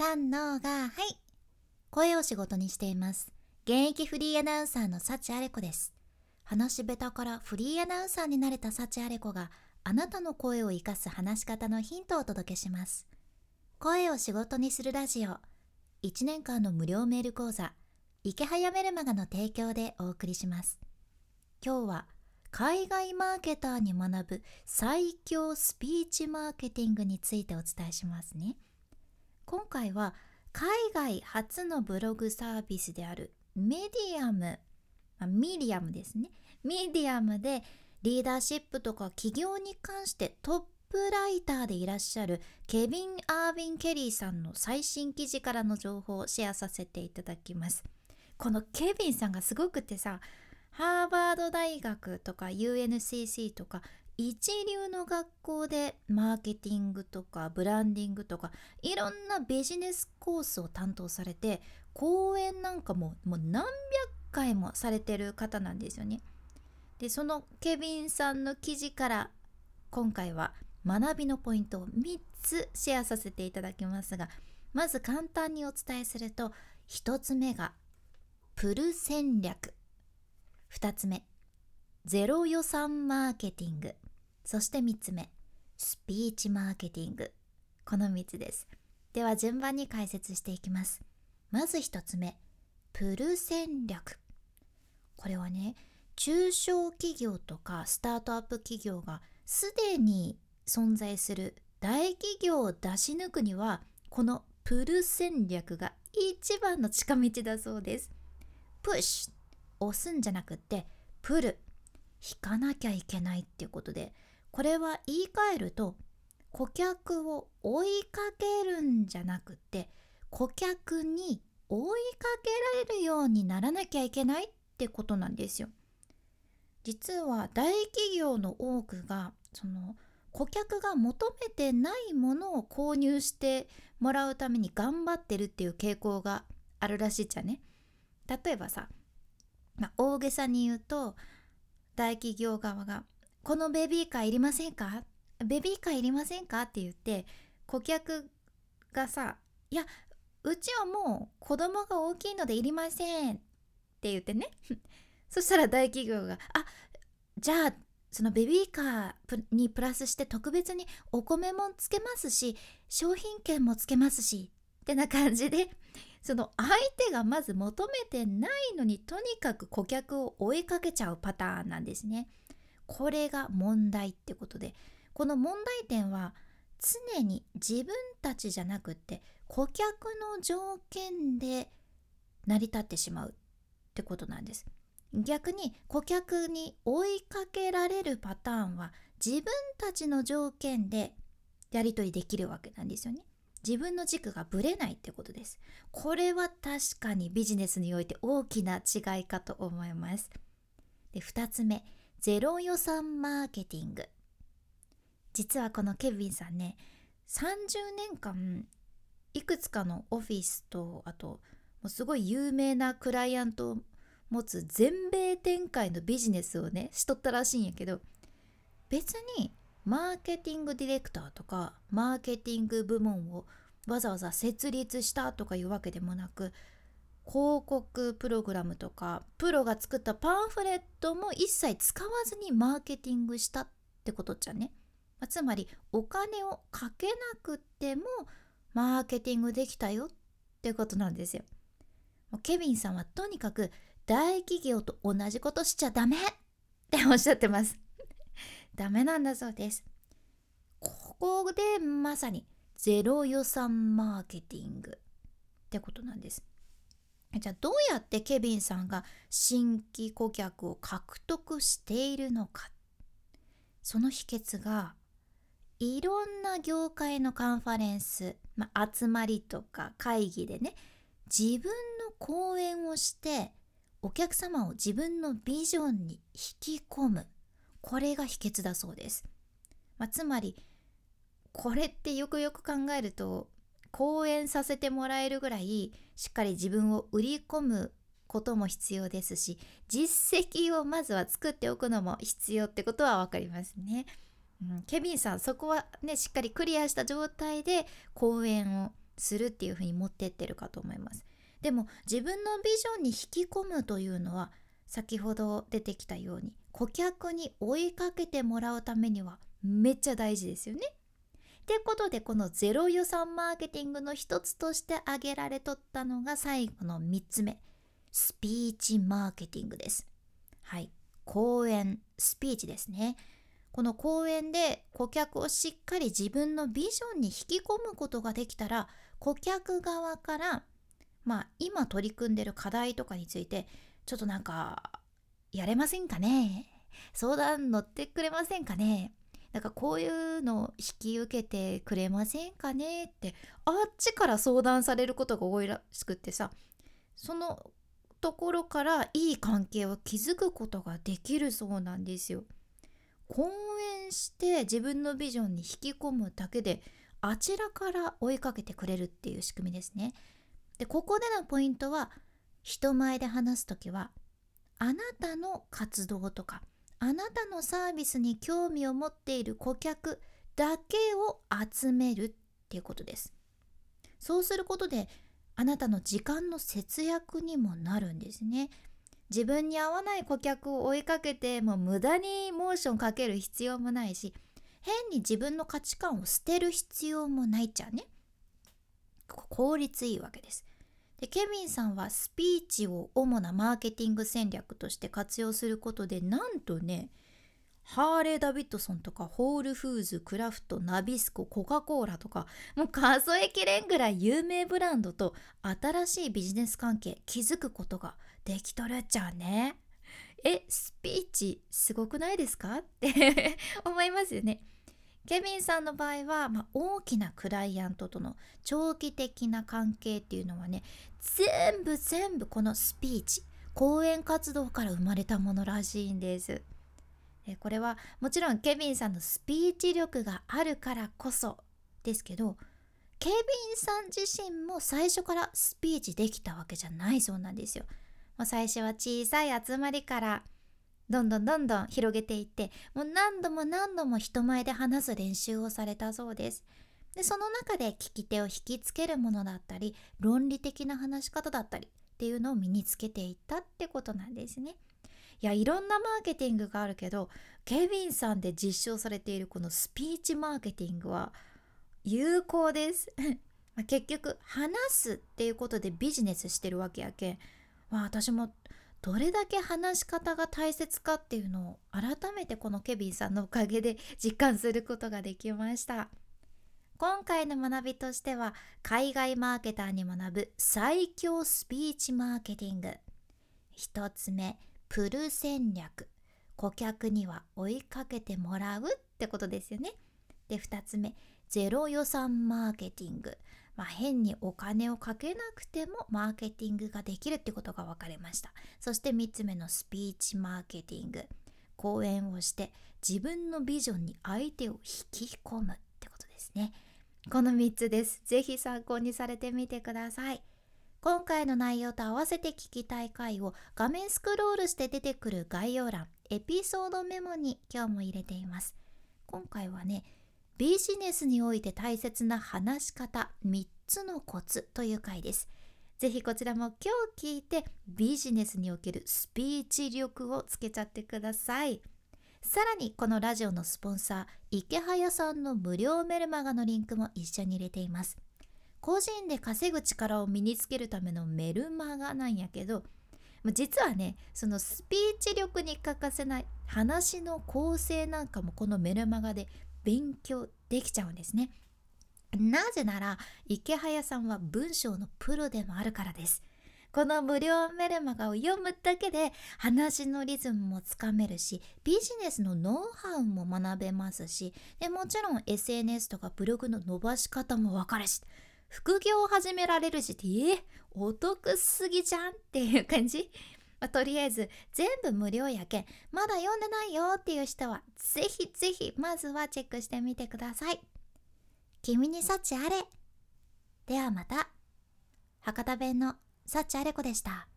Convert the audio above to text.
三のがはい。声を仕事にしています。現役フリーアナウンサーの幸あれ子です。話し下手からフリーアナウンサーになれた幸あれ子があなたの声を生かす話し方のヒントをお届けします。声を仕事にするラジオ。1年間の無料メール講座。池早メルマガの提供でお送りします。今日は海外マーケターに学ぶ最強スピーチマーケティングについてお伝えしますね。今回は海外初のブログサービスであるメディアム、まあ、ミディアムですね。ミディアムでリーダーシップとか起業に関してトップライターでいらっしゃるケビン・アービン・ケリーさんの最新記事からの情報をシェアさせていただきます。このケビンさんがすごくてさハーバード大学とか UNCC とか一流の学校でマーケティングとかブランディングとかいろんなビジネスコースを担当されて講演なんかももう何百回もされてる方なんですよね。でそのケビンさんの記事から今回は学びのポイントを3つシェアさせていただきますがまず簡単にお伝えすると1つ目がプル戦略2つ目ゼロ予算マーケティングそして3つ目スピーチマーケティング。この3つです。では順番に解説していきます。まず1つ目プル戦略。これはね中小企業とかスタートアップ企業がすでに存在する大企業を出し抜くにはこのプル戦略が一番の近道だそうです。プッシュ押すんじゃなくってプル。引かなきゃいけないっていうことでこれは言い換えると顧客を追いかけるんじゃなくて顧客に追いかけられるようにならなきゃいけないってことなんですよ。実は大企業の多くがその顧客が求めてないものを購入してもらうために頑張ってるっていう傾向があるらしいじゃね。例えばさ、まあ、大げさに言うと大企業側がこのベビーカーいりませんか？ベビーカーいりませんか？って言って顧客がさいやうちはもう子供が大きいのでいりませんって言ってね。そしたら大企業があじゃあそのベビーカーにプラスして特別にお米もつけますし商品券もつけますしってな感じでその相手がまず求めてないのにとにかく顧客を追いかけちゃうパターンなんですね。これが問題ってことでこの問題点は常に自分たちじゃなくって顧客の条件で成り立ってしまうってことなんです。逆に顧客に追いかけられるパターンは自分たちの条件でやり取りできるわけなんですよね。自分の軸がぶれないってことです。これは確かにビジネスにおいて大きな違いかと思います。で2つ目。ゼロ予算マーケティング。実はこのケビンさんね30年間いくつかのオフィスとあともうすごい有名なクライアントを持つ全米展開のビジネスをねしとったらしいんやけど別にマーケティングディレクターとかマーケティング部門をわざわざ設立したとかいうわけでもなく広告プログラムとかプロが作ったパンフレットも一切使わずにマーケティングしたってことじゃね、まあ、つまりお金をかけなくてもマーケティングできたよってことなんですよ。ケビンさんはとにかく大企業と同じことしちゃダメっておっしゃってます。ダメなんだそうです。ここでまさにゼロ予算マーケティングってことなんです。じゃあどうやってケビンさんが新規顧客を獲得しているのか。その秘訣がいろんな業界のカンファレンス、まあ、集まりとか会議でね自分の講演をしてお客様を自分のビジョンに引き込む。これが秘訣だそうです、まあ、つまりこれってよくよく考えると講演させてもらえるぐらいしっかり自分を売り込むことも必要ですし実績をまずは作っておくのも必要ってことは分かりますね。うん、ケビンさんそこはねしっかりクリアした状態で講演をするっていう風に持ってってるかと思いますでも自分のビジョンに引き込むというのは先ほど出てきたように顧客に追いかけてもらうためにはめっちゃ大事ですよね。ってことでこのゼロ予算マーケティングの一つとして挙げられとったのが最後の3つ目スピーチマーケティングです。はい講演スピーチですね。この講演で顧客をしっかり自分のビジョンに引き込むことができたら顧客側からまあ今取り組んでる課題とかについてちょっとなんかやれませんかね？相談乗ってくれませんかね？なんかこういうの引き受けてくれませんかねってあっちから相談されることが多いらしくってさそのところからいい関係を築くことができるそうなんですよ。講演して自分のビジョンに引き込むだけであちらから追いかけてくれるっていう仕組みですね。でここでのポイントは人前で話す時はあなたの活動とかあなたのサービスに興味を持っている顧客だけを集めるっていうことです。そうすることであなたの時間の節約にもなるんですね。自分に合わない顧客を追いかけてもう無駄にモーションかける必要もないし変に自分の価値観を捨てる必要もないっちゃね。効率いいわけです。でケビンさんはスピーチを主なマーケティング戦略として活用することでなんとねハーレー・ダビッドソンとかホールフーズクラフトナビスココカ・コーラとかもう数えきれんぐらい有名ブランドと新しいビジネス関係築くことができとるっちゃうね。えスピーチすごくないですか？って思いますよね。ケビンさんの場合は、まあ、大きなクライアントとの長期的な関係っていうのはね全部全部このスピーチ講演活動から生まれたものらしいんです。これはもちろんケビンさんのスピーチ力があるからこそですけどケビンさん自身も最初からスピーチできたわけじゃないそうなんですよ。最初は小さい集まりからどんどんどんどん広げていってもう何度も何度も人前で話す練習をされたそうです。でその中で聞き手を引きつけるものだったり論理的な話し方だったりっていうのを身につけていったってことなんですね。いやいろんなマーケティングがあるけどケビンさんで実証されているこのスピーチマーケティングは有効です。結局話すっていうことでビジネスしてるわけやけん、まあ、私もどれだけ話し方が大切かっていうのを改めてこのケビンさんのおかげで実感することができました。今回の学びとしては海外マーケターに学ぶ最強スピーチマーケティング。1つ目プル戦略。顧客には追いかけてもらうってことですよね。で2つ目ゼロ予算マーケティング。まあ、変にお金をかけなくてもマーケティングができるってことが分かりました。そして3つ目のスピーチマーケティング。講演をして自分のビジョンに相手を引き込むってことですね。この3つです。是非参考にされてみてください。今回の内容と合わせて聞きたい回を画面スクロールして出てくる概要欄エピソードメモに今日も入れています。今回はねビジネスにおいて大切な話し方3つのコツという回です。ぜひこちらも今日聞いてビジネスにおけるスピーチ力をつけちゃってください。さらにこのラジオのスポンサー池早さんの無料メルマガのリンクも一緒に入れています。個人で稼ぐ力を身につけるためのメルマガなんやけど実はねそのスピーチ力に欠かせない話の構成なんかもこのメルマガで勉強できちゃうんですね。なぜなら池早さんは文章のプロでもあるからです。この無料メルマガを読むだけで話のリズムもつかめるしビジネスのノウハウも学べますしでもちろん SNS とかブログの伸ばし方もわかるし副業を始められるしってえお得すぎじゃんっていう感じ？まあ、とりあえず全部無料やけんまだ読んでないよっていう人はぜひぜひまずはチェックしてみてください。君に幸あれ。ではまた。博多弁の幸あれ子でした。